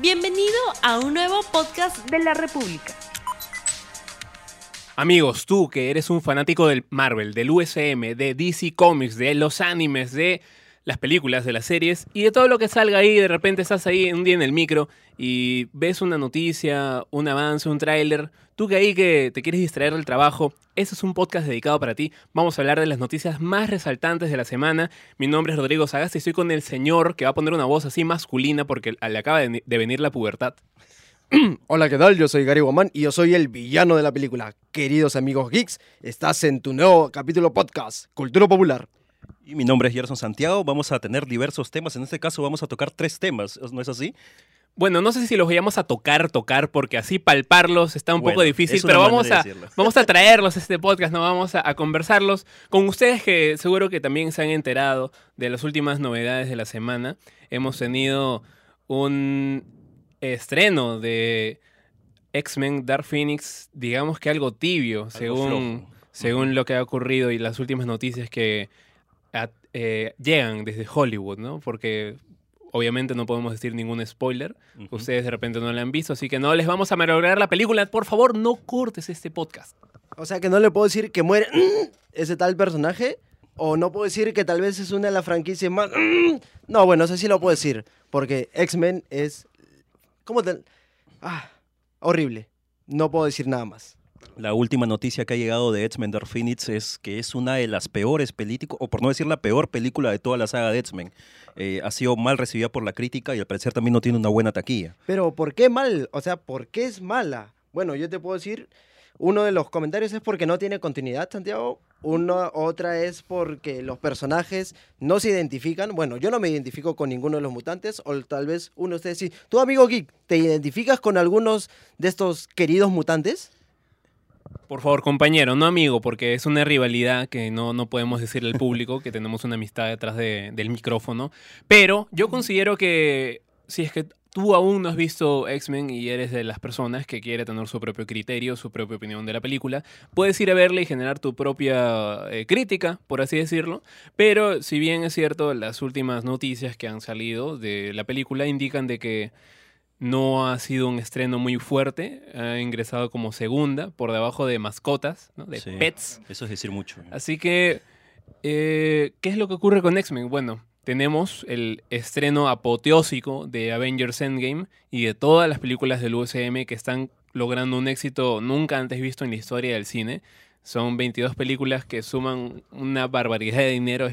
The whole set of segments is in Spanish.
Bienvenido a un nuevo podcast de la República. Amigos, tú que eres un fanático del Marvel, del USM, de DC Comics, de los animes, de las películas, de las series y de todo lo que salga ahí, de repente estás ahí un día en el micro y ves una noticia, un avance, un tráiler, tú que ahí que te quieres distraer del trabajo, este es un podcast dedicado para ti. Vamos a hablar de las noticias más resaltantes de la semana. Mi nombre es Rodrigo Sagasta y estoy con el señor que va a poner una voz así masculina porque le acaba de venir la pubertad. Hola, ¿qué tal? Yo soy Gary Guamán y yo soy el villano de la película. Queridos amigos geeks, estás en tu nuevo capítulo podcast, Cultura Popular. Y mi nombre es Gerson Santiago. Vamos a tener diversos temas. En este caso vamos a tocar tres temas, ¿no es así? Bueno, no sé si los vayamos a tocar, tocar, porque así palparlos está un poco difícil, pero vamos a, vamos a traerlos a este podcast, ¿no? Vamos a, conversarlos con ustedes que seguro que también se han enterado de las últimas novedades de la semana. Hemos tenido un estreno de X-Men Dark Phoenix, digamos que algo tibio, según, según lo que ha ocurrido y las últimas noticias que eh, llegan desde Hollywood, ¿no? Porque obviamente no podemos decir ningún spoiler. Ustedes de repente no la han visto, así que no les vamos a malograr la película. Por favor, no cortes este podcast. O sea que no le puedo decir que muere ese tal personaje. O no puedo decir que tal vez es una de las franquicias más... No, bueno, eso sí lo puedo decir. Porque X-Men es... ¿Cómo te...? Ah, horrible. No puedo decir nada más. La última noticia que ha llegado de X-Men Dark Phoenix es que es una de las peores películas, o por no decir la peor película de toda la saga de X-Men. Eh, ha sido mal recibida por la crítica y al parecer también no tiene una buena taquilla. Pero ¿por qué mal? O sea, ¿por qué es mala? Bueno, yo te puedo decir, uno de los comentarios es porque no tiene continuidad, Santiago. Una, otra es porque los personajes no se identifican. Bueno, yo no me identifico con ninguno de los mutantes. O tal vez uno de ustedes sí. ¿Tú, amigo Geek, te identificas con algunos de estos queridos mutantes? Por favor, compañero, no amigo, porque es una rivalidad que no, no podemos decirle al público, que tenemos una amistad detrás del micrófono. Pero yo considero que si es que tú aún no has visto X-Men y eres de las personas que quiere tener su propio criterio, su propia opinión de la película, puedes ir a verla y generar tu propia eh, crítica, por así decirlo. Pero si bien es cierto, las últimas noticias que han salido de la película indican de que no ha sido un estreno muy fuerte, ha ingresado como segunda, por debajo de mascotas, de pets. Eso es decir mucho. Así que, eh, ¿qué es lo que ocurre con X-Men? Bueno, tenemos el estreno apoteósico de Avengers Endgame y de todas las películas del USM que están logrando un éxito nunca antes visto en la historia del cine. Son 22 películas que suman una barbaridad de dinero,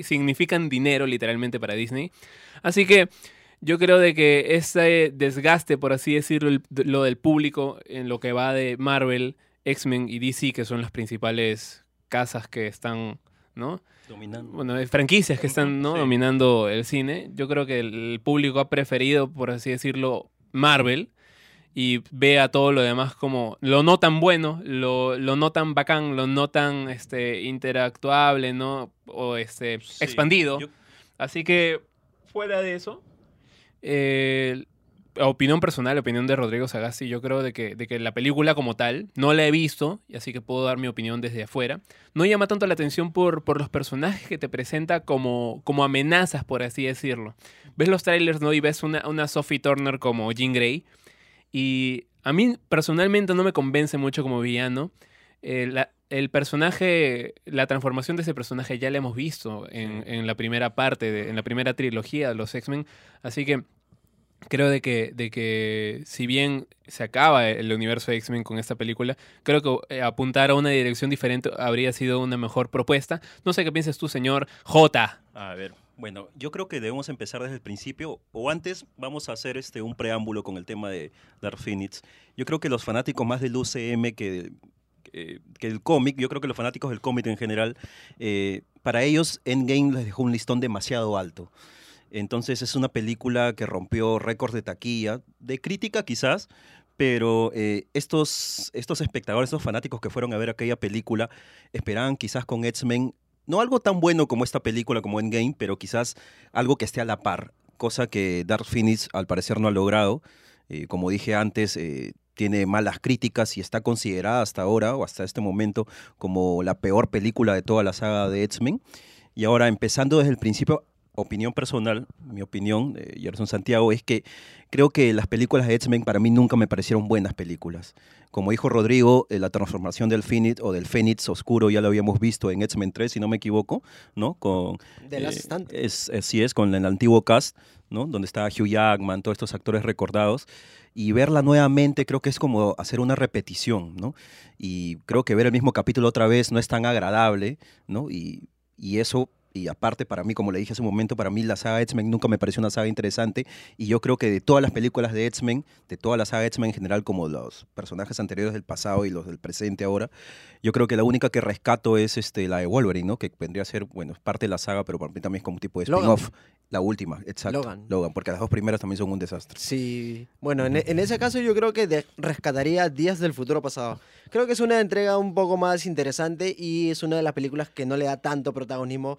significan dinero literalmente para Disney. Así que yo creo de que ese desgaste, por así decirlo, lo del público en lo que va de Marvel, X-Men y DC, que son las principales casas que están, ¿no? Dominando. Bueno, franquicias que están ¿no? dominando el cine. Yo creo que el público ha preferido, por así decirlo, Marvel y ve a todo lo demás como lo no tan bueno, lo, lo no tan bacán, lo no tan este, interactuable, ¿no? O este, expandido. Así que, fuera de eso, eh, opinión personal, opinión de Rodrigo Sagasti, yo creo de que, de que la película como tal, no la he visto, y así que puedo dar mi opinión desde afuera, no llama tanto la atención por, por los personajes que te presenta como, como amenazas, por así decirlo. Ves los trailers, ¿no? Y ves una, una Sophie Turner como Jean Grey, y a mí personalmente no me convence mucho como villano. Eh, el personaje, la transformación de ese personaje ya la hemos visto en, la primera parte, en la primera trilogía de los X-Men, así que creo de que, de que si bien se acaba el universo de X-Men con esta película, creo que eh, apuntar a una dirección diferente habría sido una mejor propuesta. No sé qué piensas tú, señor J. A ver, bueno, yo creo que debemos empezar desde el principio, o antes vamos a hacer este un preámbulo con el tema de Dark Phoenix. Yo creo que los fanáticos más del UCM que eh, que el cómic, yo creo que los fanáticos del cómic en general, eh, para ellos Endgame les dejó un listón demasiado alto. Entonces es una película que rompió récords de taquilla, de crítica quizás, pero eh, estos, estos espectadores, estos fanáticos que fueron a ver aquella película, esperaban quizás con X-Men, no algo tan bueno como esta película, como Endgame, pero quizás algo que esté a la par, cosa que Dark Phoenix al parecer no ha logrado. como dije antes, tiene malas críticas y está considerada hasta ahora o hasta este momento como la peor película de toda la saga de X-Men. Y ahora, empezando desde el principio, opinión personal, mi opinión, de Gerson Santiago, es que creo que las películas de X-Men para mí nunca me parecieron buenas películas. Como dijo Rodrigo, eh, la transformación del Phoenix o del Fénix oscuro ya lo habíamos visto en X-Men 3, si no me equivoco, ¿no? Con, De las eh, es, así es, con el antiguo cast, ¿no? Donde está Hugh Jackman, todos estos actores recordados. Y verla nuevamente creo que es como hacer una repetición, ¿no? Y creo que ver el mismo capítulo otra vez no es tan agradable, ¿no? Y, y eso y aparte para mí, como le dije hace un momento, para mí la saga X-Men nunca me pareció una saga interesante y yo creo que de todas las películas de X-Men, de toda la saga X-Men en general, como los personajes anteriores del pasado y los del presente ahora, yo creo que la única que rescato es este, la de Wolverine, ¿no? Que vendría a ser, bueno, es parte de la saga, pero para mí también es como un tipo de Logan. spin-off. La última, exacto. Logan. porque las dos primeras también son un desastre. Sí, bueno, en, en ese caso yo creo que de- rescataría Días del Futuro Pasado. Creo que es una entrega un poco más interesante y es una de las películas que no le da tanto protagonismo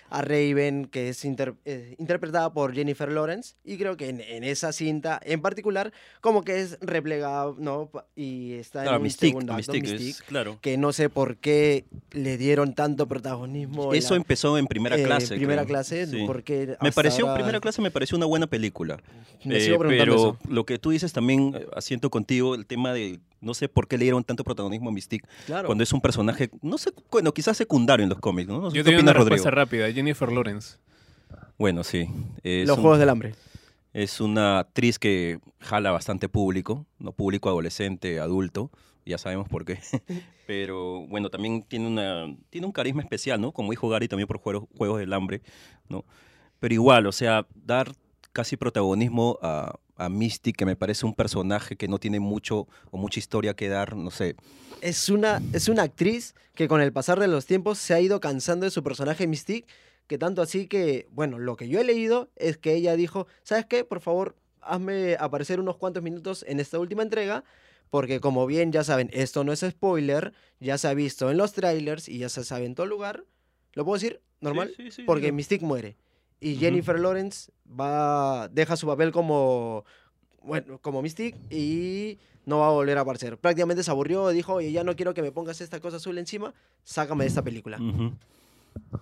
a Raven, que es inter- eh, interpretada por Jennifer Lawrence. Y creo que en, en esa cinta en particular, como que es replegada, ¿no? Pa- Y está Claro, en un Mystique, segundo acto, Mystique, es- Mystique, claro. que no sé por qué le dieron tanto protagonismo. en Eso la- empezó en primera eh, clase. primera creo. clase, Sí. porque Me pareció, ahora primera clase me pareció una buena película. me Eh, sigo pero eso. lo que tú dices también, asiento contigo, el tema de, no sé por qué le dieron tanto protagonismo a Mystique, Claro. cuando es un personaje, no sé, bueno, quizás secundario en los cómics, ¿no? No sé Yo qué tengo una Rodrigo. respuesta rápida. Jennifer Lawrence. Bueno, sí. Es, Los un- Juegos del Hambre. es una actriz que jala bastante público, no público adolescente, adulto, ya sabemos por qué. Pero bueno, también tiene, una, tiene un carisma especial, ¿no? Como dijo Gary también por Juegos, Juegos del Hambre, ¿no? Pero igual, o sea, dar casi protagonismo a, a Misty, que me parece un personaje que no tiene mucho o mucha historia que dar, no sé. es una, es una actriz que con el pasar de los tiempos se ha ido cansando de su personaje Mystique, que tanto así que, bueno, lo que yo he leído es que ella dijo, ¿sabes qué? Por favor, hazme aparecer unos cuantos minutos en esta última entrega, porque como bien ya saben, esto no es spoiler, ya se ha visto en los trailers y ya se sabe en todo lugar. ¿Lo puedo decir? ¿Normal? Sí, sí, sí, porque. Mystique muere. Y. Jennifer Lawrence va, deja su papel como, bueno, como Mystique y no va a volver a aparecer. Prácticamente se aburrió, dijo, oye, ya no quiero que me pongas esta cosa azul encima, sácame de esta película. Ujú.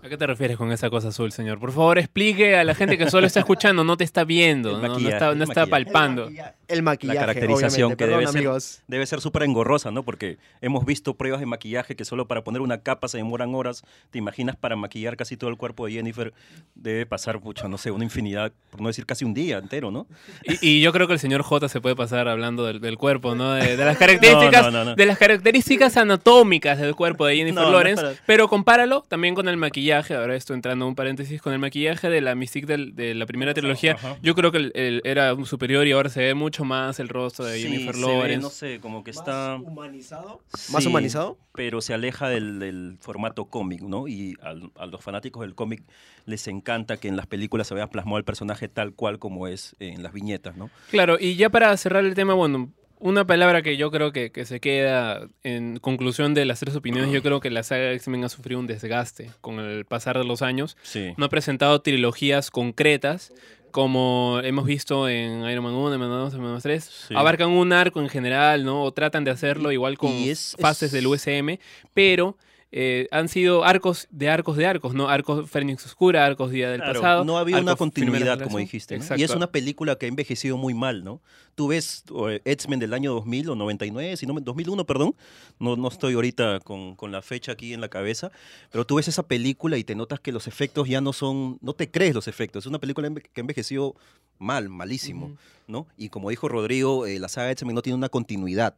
¿A qué te refieres con esa cosa azul, señor? Por favor, explique a la gente que solo está escuchando, no te está viendo, El ¿no? No maquillaje, está, no está maquillaje. palpando. El maquillaje, el maquillaje, caracterización obviamente. que debe Perdón, ser-. Debe ser súper engorrosa, ¿no? Porque hemos visto pruebas de maquillaje que solo para poner una capa se demoran horas. ¿Te imaginas para maquillar casi todo el cuerpo de Jennifer? Debe pasar, mucho, no sé, una infinidad, por no decir casi un día entero, ¿no? Y, y yo creo que el señor J se puede pasar hablando del, del cuerpo, ¿no? De, de las características, No, no, no, no. de las características anatómicas del cuerpo de Jennifer Lawrence, para- pero compáralo también con el maquillaje. Ahora estoy entrando en un paréntesis con el maquillaje de la Mystique del- de la primera trilogía. Ajá. Yo creo que el- el- era un superior y ahora se ve mucho más el rostro de Sí, Jennifer se ve, Lawrence. no sé, como que está... ¿Más humanizado? ¿Más humanizado? Pero se aleja del, del formato cómic, ¿no? Y al- a, los fanáticos del cómic les encanta que en las películas se vea plasmado el personaje tal cual como es en las viñetas, ¿no? Claro, y ya para cerrar el tema, bueno, una palabra que yo creo que, que se queda en conclusión de las tres opiniones, yo creo que la saga X-Men ha sufrido un desgaste con el pasar de los años. Sí. No ha presentado trilogías concretas como hemos visto en Iron Man 1, Iron Man 2, Iron Man 3. Sí. Abarcan un arco en general, ¿no? O tratan de hacerlo igual con es- fases es- del USM, pero... eh, han sido arcos de arcos de arcos, ¿no? Arcos Fénix Oscura, arcos Día del Claro, pasado. no había una arcos Primera continuidad, como dijiste. ¿no? Exacto. Y es una película que ha envejecido muy mal, ¿no? Tú ves X-Men del año 2000 o 99, si no, me- 2001, perdón. No, no estoy ahorita con, con la fecha aquí en la cabeza. Pero tú ves esa película y te notas que los efectos ya no son... No te crees los efectos. Es una película que ha envejecido mal, malísimo, Ujú. ¿no? Y como dijo Rodrigo, eh, la saga X-Men no tiene una continuidad.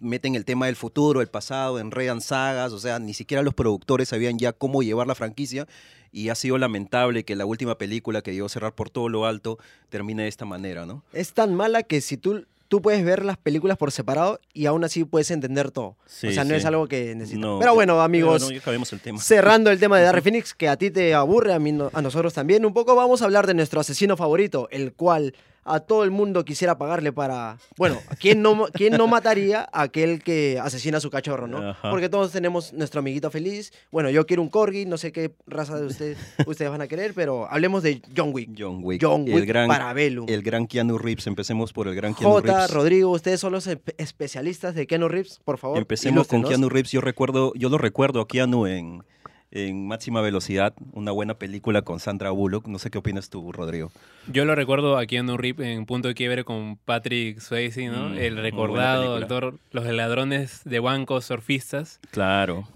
Meten el tema del futuro, el pasado, enredan sagas, o sea, ni siquiera los productores sabían ya cómo llevar la franquicia y ha sido lamentable que la última película que llegó a cerrar por todo lo alto termine de esta manera, ¿no? Es tan mala que si tú, tú puedes ver las películas por separado y aún así puedes entender todo. Sí, o sea, no sí. es algo que necesitas. No, Pero bueno, amigos, Pero no, ya acabemos el tema. cerrando el tema de Darry Phoenix, que a ti te aburre, a, mí no- a nosotros también un poco, vamos a hablar de nuestro asesino favorito, el cual a todo el mundo quisiera pagarle para... Bueno, ¿quién no, quién no mataría a aquel que asesina a su cachorro, no? Ajá. Porque todos tenemos nuestro amiguito feliz. Bueno, yo quiero un corgi, no sé qué raza de ustedes, ustedes van a querer, pero hablemos de John Wick. John Wick. John Wick el gran, para Bellum. el gran Keanu Reeves. Empecemos por el gran Keanu J, Reeves. Rodrigo, ustedes son los espe- especialistas de Keanu Reeves, por favor. Empecemos con. Keanu Reeves. Yo recuerdo, yo lo recuerdo a Keanu en, en máxima velocidad, una buena película con Sandra Bullock. No sé qué opinas tú, Rodrigo. Yo lo recuerdo aquí en un rip en Punto de Quiebre con Patrick Swayze, ¿no? Mm, el recordado actor, los ladrones de bancos surfistas. Claro.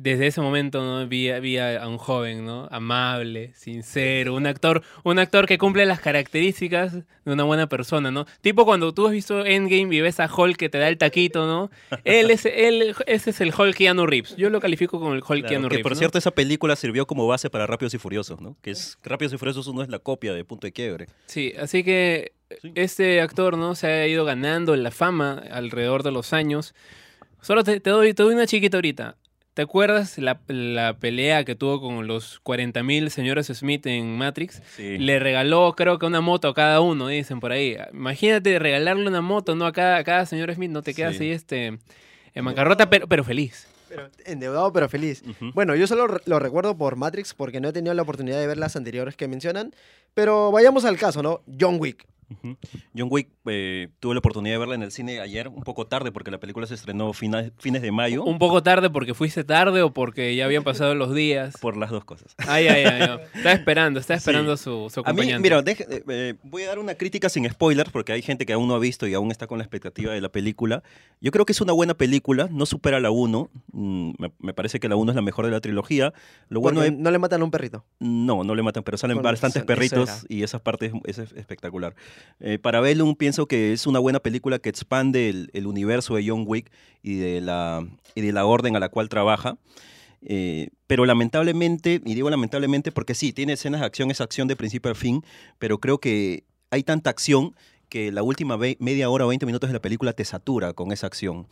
Desde ese momento ¿no? vi, vi a, un joven, ¿no? Amable, sincero, un actor, un actor que cumple las características de una buena persona, ¿no? Tipo cuando tú has visto Endgame y ves a Hulk que te da el taquito, ¿no? Él es, él, ese es el Hulk Keanu Reeves. Yo lo califico como el Hulk Claro, Keanu que Reeves. por ¿no? cierto, esa película sirvió como base para Rápidos y Furiosos, ¿no? Que es Rápidos y Furiosos uno es la copia de Punto de Quiebre. Sí, así que Sí. este actor, ¿no? Se ha ido ganando la fama alrededor de los años. Solo te, te doy, te doy una chiquita ahorita. ¿Te acuerdas la, la pelea que tuvo con los 40.000 señores Smith en Matrix? Sí. Le regaló, creo que una moto a cada uno, dicen por ahí. Imagínate regalarle una moto, ¿no? A cada, a cada señor Smith, no te quedas Sí. ahí este, en bancarrota, pero, pero feliz. Pero endeudado, pero feliz. Bueno, yo solo lo recuerdo por Matrix porque no he tenido la oportunidad de ver las anteriores que mencionan. Pero vayamos al caso, ¿no? John Wick. John Wick, eh, tuve la oportunidad de verla en el cine ayer, un poco tarde, porque la película se estrenó fina- fines de mayo. Un poco tarde porque fuiste tarde o porque ya habían pasado los días. Por las dos cosas. Ay, ay, ay. ay. Está esperando, está esperando su, su A mí, acompañante. mira, deje- eh, eh, voy a dar una crítica sin spoilers, porque hay gente que aún no ha visto y aún está con la expectativa de la película. Yo creo que es una buena película, no supera la 1. mm, me, me parece que la 1 es la mejor de la trilogía. Lo bueno es... no le matan a un perrito. No, no le matan, pero salen Con bastantes perritos y esa parte es, es espectacular. Eh, para Bellum pienso que es una buena película que expande el, universo de John Wick y de la, orden a la cual trabaja. Eh, pero lamentablemente, y digo lamentablemente porque sí, tiene escenas de acción, es acción de principio al fin, pero creo que hay tanta acción que la última media hora o 20 minutos de la película te satura con esa acción.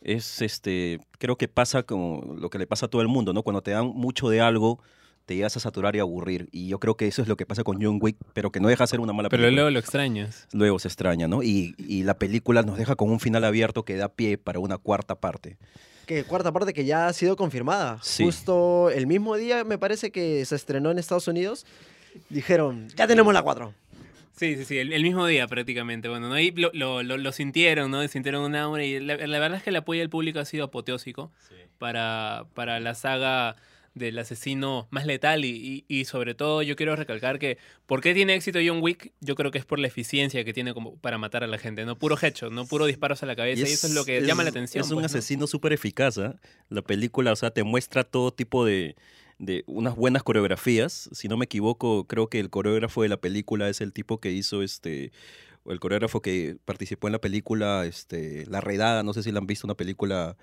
Es este, creo que pasa como lo que le pasa a todo el mundo, ¿no? Cuando te dan mucho de algo, te llegas a saturar y aburrir. Y yo creo que eso es lo que pasa con John Wick, pero que no deja de ser una mala Pero película. luego lo extrañas. Luego se extraña, ¿no? Y, y la película nos deja con un final abierto que da pie para una cuarta parte. Que cuarta parte que ya ha sido confirmada. Sí. Justo el mismo día, me parece que se estrenó en Estados Unidos. Dijeron, ya tenemos la 4. Sí, sí, sí, el, el mismo día prácticamente. Bueno, ¿no? ahí lo, lo, lo- lo sintieron, ¿no? Sintieron un hambre y la, la verdad es que el apoyo del público ha sido apoteósico para, para la saga del asesino más letal y, y- y sobre todo yo quiero recalcar que ¿por qué tiene éxito John Wick? Yo creo que es por la eficiencia que tiene como para matar a la gente, no puro hecho, no puro disparos a la cabeza y, eso es lo que llama la atención. Es un pues, ¿no? asesino súper eficaz. ¿ah? La película, o sea, te muestra todo tipo de, de unas buenas coreografías. Si no me equivoco, creo que el coreógrafo de la película es el tipo que hizo este. o El coreógrafo que participó en la película este, La Redada, no sé si la han visto, una película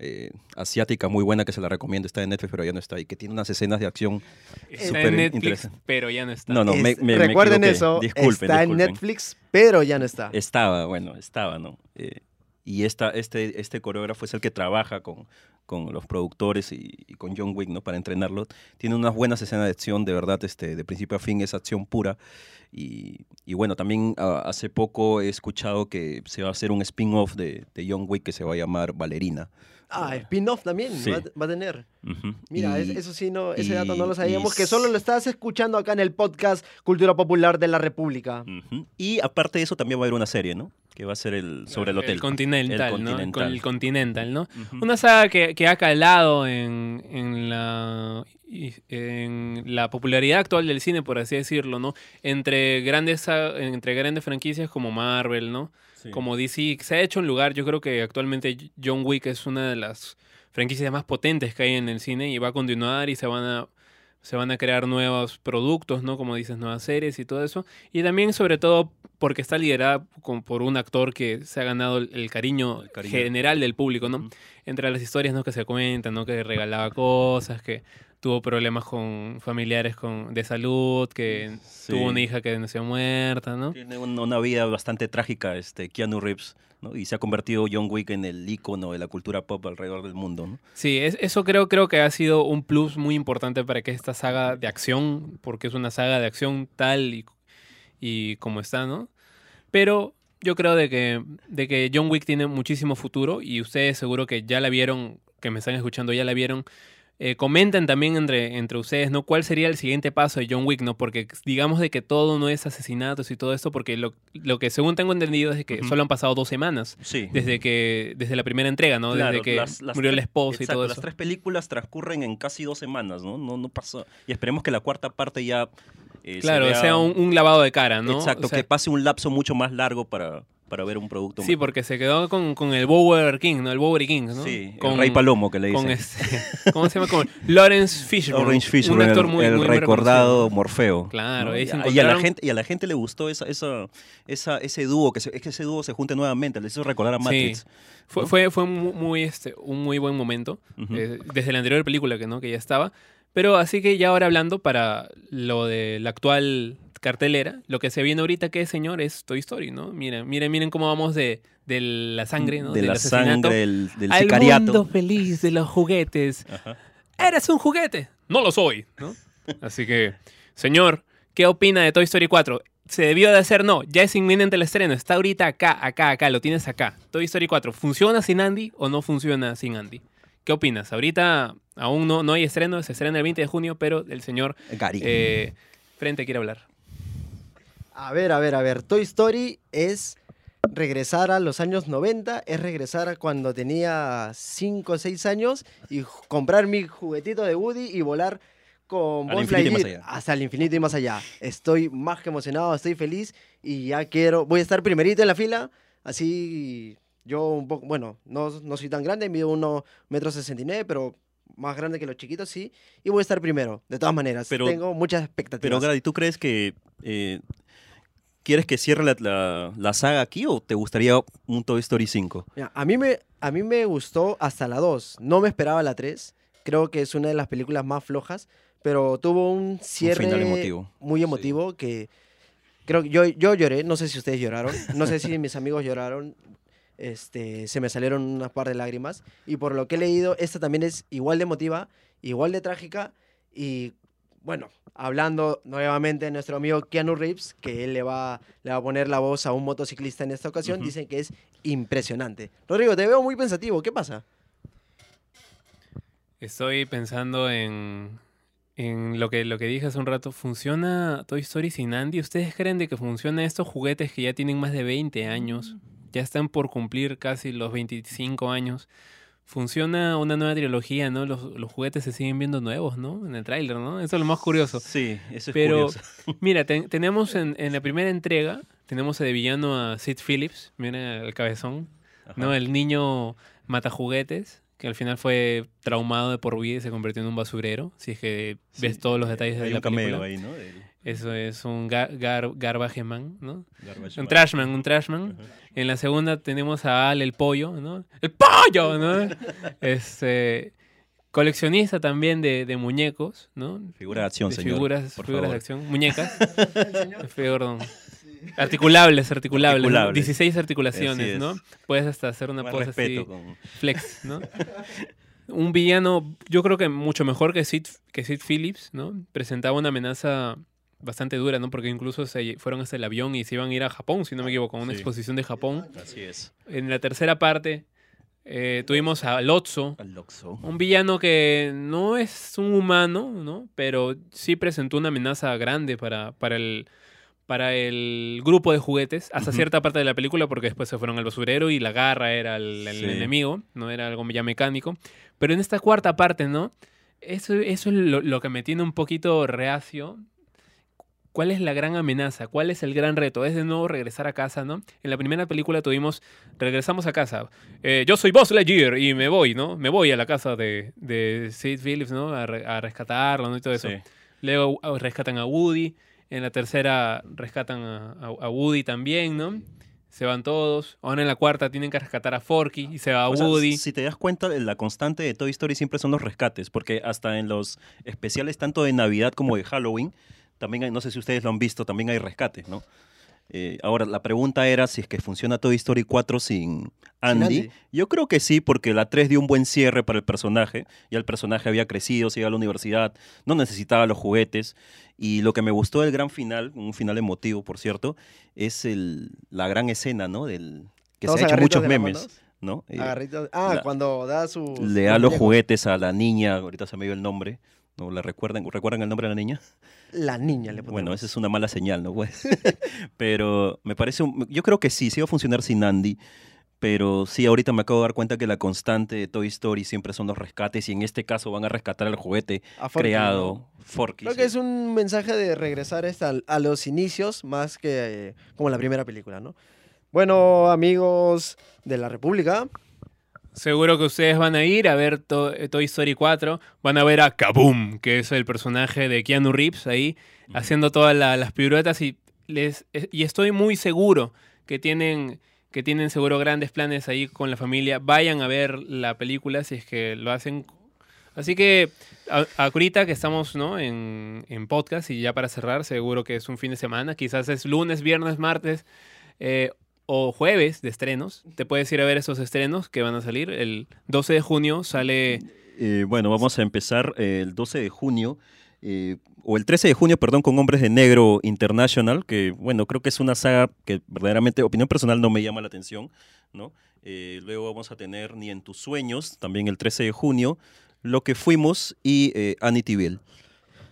eh, asiática muy buena que se la recomiendo, está en Netflix pero ya no está, y que tiene unas escenas de acción Está súper en Netflix, pero ya no está. No, no, me, Es- me- me recuerden equivoqué. eso, Disculpen, está en disculpen. Netflix, pero ya no está. Estaba, bueno, estaba, ¿no? Eh, y esta, este, este coreógrafo es el que trabaja con, con los productores y, y con John Wick, ¿no? Para entrenarlo. Tiene unas buenas escenas de acción, de verdad, este, de principio a fin es acción pura. Y, y bueno, también ah, hace poco he escuchado que se va a hacer un spin-off de, de John Wick que se va a llamar Valerina. Ah, spin-off también Sí. va, a- va a tener. Mira, Y- es- eso sí, no, ese y- dato no lo sabíamos, y que solo lo estás escuchando acá en el podcast Cultura Popular de la República. Y aparte de eso, también va a haber una serie, ¿no? Que va a ser el, sobre el hotel. El Continental, El ¿no? Con Continental. el Continental, ¿no? Una saga que, que ha calado en, en la, en la popularidad actual del cine, por así decirlo, ¿no? Entre grandes, entre grandes franquicias como Marvel, ¿no? Sí. Como DC, se ha hecho un lugar, yo creo que actualmente John Wick es una de las franquicias más potentes que hay en el cine y va a continuar y se van a se van a crear nuevos productos, ¿no? Como dices, nuevas series y todo eso. Y también, sobre todo, porque está liderada con- por un actor que se ha ganado el, el cariño, El cariño. general del público, ¿no? Entre las historias, ¿no? Que se cuentan, ¿no? Que regalaba cosas, que tuvo problemas con familiares con, de salud, que Sí. tuvo una hija que nació muerta, ¿no? Tiene un- una vida bastante trágica, este, Keanu Reeves, ¿no? Y se ha convertido John Wick en el ícono de la cultura pop alrededor del mundo, ¿no? Sí, es- eso creo, creo que ha sido un plus muy importante para que esta saga de acción, porque es una saga de acción tal y, y como está, ¿no? Pero yo creo de que, de que John Wick tiene muchísimo futuro y ustedes seguro que ya la vieron, que me están escuchando, ya la vieron. Eh, comenten también entre, entre ustedes, ¿no? ¿Cuál sería el siguiente paso de John Wick, ¿no? Porque digamos de que todo no es asesinatos y todo esto, porque lo, lo que según tengo entendido es que solo han pasado dos semanas Sí. desde que desde la primera entrega, ¿no? Claro, desde que las- las murió la esposa y exacto, todo Las eso. tres películas transcurren en casi dos semanas, ¿no? No, no pasó. Y esperemos que la cuarta parte ya. eh, Claro, vea- sea un, un lavado de cara, ¿no? Exacto, O sea, que pase un lapso mucho más largo para, para ver un producto. Sí, mejor. porque se quedó con, con el Bower King, ¿no? El Bowery King, ¿no? Sí, con, el Rey Palomo que le dicen. con este, ¿Cómo se llama? Con Lawrence Fishburne. Orange Fishburne, un actor el, muy, el muy, recordado. Morfeo. Claro, y, a- y a la gente y a la gente le gustó esa, esa, esa ese dúo que se- es que ese dúo se junte nuevamente, le hizo recordar a Sí. Matrix. Fue, ¿no? fue, fue muy, este, un muy buen momento, eh, desde la anterior película que, ¿no? que ya estaba. Pero así que ya ahora hablando para lo de la actual cartelera, lo que se viene ahorita, que señor, es Toy Story, ¿no? Miren, miren, miren cómo vamos de, de la sangre, ¿no? de Del la sangre, del, del al sicariato. mundo feliz de los juguetes. Ajá. ¿Eres un juguete? No lo soy, ¿no? Así que, señor, ¿qué opina de Toy Story 4? ¿Se debió de hacer? No, ya es inminente el estreno. Está ahorita acá, acá, acá, lo tienes acá. Toy Story 4, ¿funciona sin Andy o no funciona sin Andy? ¿Qué opinas? Ahorita aún no, no hay estreno, se estrena el 20 de junio, pero el señor Gary. eh, Frente quiere hablar. A ver, a ver, a ver. Toy Story es regresar a los años 90, es regresar a cuando tenía 5 o 6 años y comprar mi juguetito de Woody y volar con allá. hasta el infinito y más allá. Estoy más que emocionado, estoy feliz y ya quiero, voy a estar primerito en la fila, así yo un poco, bueno, no, no soy tan grande, mido 1 metro 69, pero más grande que los chiquitos, sí, y voy a estar primero, de todas maneras. Pero- Tengo muchas expectativas. Pero Grady, ¿tú crees que eh, quieres que cierre la, la- la saga aquí o te gustaría un Toy Story 5? Mira, a, mí me, a mí me gustó hasta la 2. No me esperaba la 3. Creo que es una de las películas más flojas, pero tuvo un cierre final emotivo. muy emotivo que creo que yo, yo lloré. No sé si ustedes lloraron. No sé si mis amigos lloraron. Este, se me salieron unas par de lágrimas. Y por lo que he leído, esta también es igual de emotiva, igual de trágica. Y bueno, hablando nuevamente de nuestro amigo Keanu Reeves, que él le va, le va a poner la voz a un motociclista en esta ocasión, Ujú. dicen que es impresionante. Rodrigo, te veo muy pensativo. ¿Qué pasa? Estoy pensando en, en lo, que, lo que dije hace un rato. ¿Funciona Toy Story sin Andy? ¿Ustedes creen de que funcionan estos juguetes que ya tienen más de 20 años? Ya están por cumplir casi los 25 años. Funciona una nueva trilogía, ¿no? Los, los juguetes se siguen viendo nuevos, ¿no? En el tráiler, ¿no? Eso es lo más curioso. Sí, eso es Pero, curioso. mira, ten- tenemos en, en la primera entrega, tenemos de villano a Sid Phillips, mira el cabezón, ¿no? El niño mata juguetes, que al final fue traumado de por vida y se convirtió en un basurero, si es que Sí, ves todos los detalles de Hay la un cameo ahí, ¿no? Eso es un gar, gar- garbage man, ¿no? Garbage Un Man. trashman, un trashman. Ajá. En la segunda tenemos a Al el pollo, ¿no? ¡El pollo! ¿no? Este, coleccionista también de, de muñecos, ¿no? Figura de acción, de señor. figuras, por figuras de acción, muñecas. Perdón. Articulables, articulables. ¿no? Articulables. 16 Así articulaciones, es. ¿no? Puedes hasta hacer una pose así, con- flex, ¿no? Un villano, yo creo que mucho mejor que Sid, que Sid Phillips, ¿no? Presentaba una amenaza bastante dura, ¿no? Porque incluso se fueron hasta el avión y se iban a ir a Japón, si no me equivoco, a una Sí. exposición de Japón. Así es. En la tercera parte eh, tuvimos a Lotso, un villano que no es un humano, ¿no? Pero sí presentó una amenaza grande para, para, el, para el grupo de juguetes, hasta cierta parte de la película, porque después se fueron al basurero y la garra era el, el Sí. enemigo, no era algo ya mecánico. Pero en esta cuarta parte, ¿no? Eso, eso es lo, lo que me tiene un poquito reacio. ¿Cuál es la gran amenaza? ¿Cuál es el gran reto? Es de nuevo regresar a casa, ¿no? En la primera película tuvimos, regresamos a casa. Eh, yo soy Buzz Lightyear y me voy, ¿no? Me voy a la casa de, de Sid Phillips, ¿no? A, re- a rescatarlo, ¿no? Y todo eso. Sí. Luego uh, rescatan a Woody. En la tercera rescatan a, a- a Woody también, ¿no? Se van todos. Ahora en la cuarta tienen que rescatar a Forky y se va O sea, Woody. si te das cuenta, la constante de Toy Story siempre son los rescates, porque hasta en los especiales tanto de Navidad como de Halloween, también hay, no sé si ustedes lo han visto, también hay rescates, ¿no? Eh, ahora, la pregunta era si es que funciona Toy Story 4 sin Andy. Andy. Yo creo que sí, porque la 3 dio un buen cierre para el personaje. Ya el personaje había crecido, se iba a la universidad, no necesitaba los juguetes. Y lo que me gustó del gran final, un final emotivo, por cierto, es el, la gran escena, ¿no? Del, que se ha hecho muchos memes. ¿no? Eh, Ah, la- cuando da su... le da los juguetes a la niña, ahorita se me dio el nombre, ¿no? ¿La recuerdan? ¿Recuerdan el nombre de la niña? La niña le ponemos. Bueno, esa es una mala señal, ¿no? Pues, pero me parece, un- yo creo que sí, sí va a funcionar sin Andy, pero sí, ahorita me acabo de dar cuenta que la constante de Toy Story siempre son los rescates y en este caso van a rescatar al juguete A Forky, creado. Forky. Creo sí. que es un mensaje de regresar esta- a los inicios más que eh, como la primera película, ¿no? Bueno, amigos de la República, Seguro que ustedes van a ir a ver To- eh, Toy Story 4, van a ver a Kaboom, que es el personaje de Keanu Reeves ahí, haciendo todas la- las piruetas y, les, eh, y estoy muy seguro que tienen, que tienen seguro grandes planes ahí con la familia. Vayan a ver la película si es que lo hacen. Así que a- ahorita que estamos ¿no? en, en podcast y ya para cerrar, seguro que es un fin de semana, quizás es lunes, viernes, martes. eh, o jueves de estrenos, te puedes ir a ver esos estrenos que van a salir. El 12 de junio sale Eh, bueno, vamos a empezar eh, el 12 de junio, eh, o el 13 de junio, perdón, con Hombres de Negro International, que bueno, creo que es una saga que verdaderamente, opinión personal, no me llama la atención, ¿no? Eh, luego vamos a tener Ni en tus sueños, también el 13 de junio, Lo que fuimos y eh, Amityville.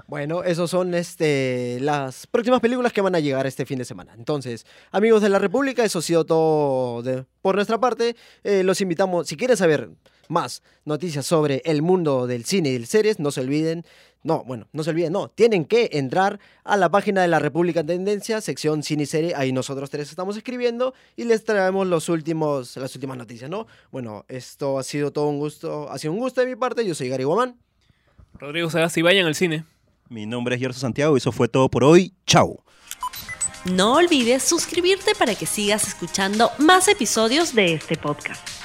Bueno, esos son este, las próximas películas que van a llegar este fin de semana. Entonces, amigos de la República, eso ha sido todo de- por nuestra parte. Eh, los invitamos, si quieren saber más noticias sobre el mundo del cine y de series, no se olviden, no, bueno, no se olviden, no, tienen que entrar a la página de la República en Tendencia, sección cine y serie, ahí nosotros tres estamos escribiendo y les traemos los últimos, las últimas noticias, ¿no? Bueno, esto ha sido todo un gusto, ha sido un gusto de mi parte, yo soy Gary Guamán. Rodrigo Sagasti, vayan al cine. Mi nombre es Gerson Santiago y eso fue todo por hoy. Chao. No olvides suscribirte para que sigas escuchando más episodios de este podcast.